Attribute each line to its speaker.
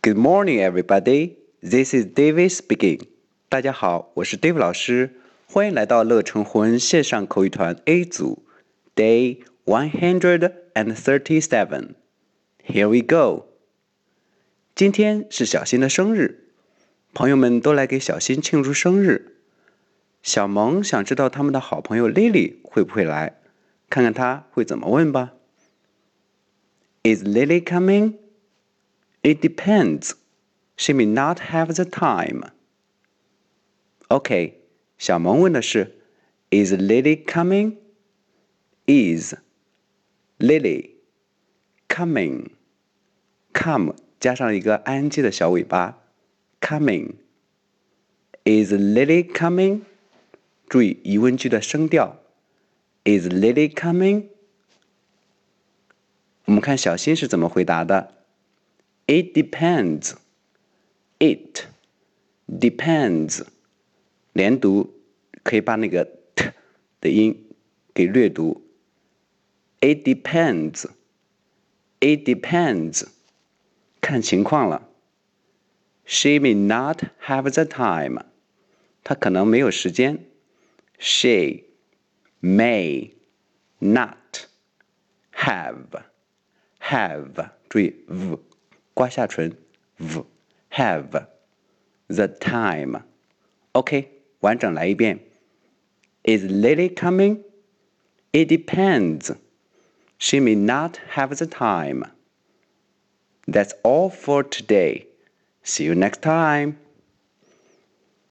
Speaker 1: Good morning, everybody. This is David speaking. 大家好，我是 David 老师，欢迎来到乐成魂线上口语团 A 组，Day one hundred and thirty-seven. Here we go. 今天是小新的生日，朋友们都来给小新庆祝生日。小萌想知道他们的好朋友 Lily 会不会来，看看他会怎么问吧。Is Lily coming? It depends. She may not have the time. OK，小萌问的是：Is Lily coming? Is Lily coming? Come 加上一个 ing 的小尾巴，coming. Is Lily coming? 注意疑问句的声调。Is Lily coming? 我们看小新是怎么回答的。 It depends. It depends. 连读可以把那个 t 的音给略读。It depends. It depends. 看情况了。She may not have the time. 她可能没有时间。She may not have have 注意 v 刮下唇 v have the time. OK，完整来一遍。Is Lily coming? It depends. She may not have the time. That's all for today. See you next time.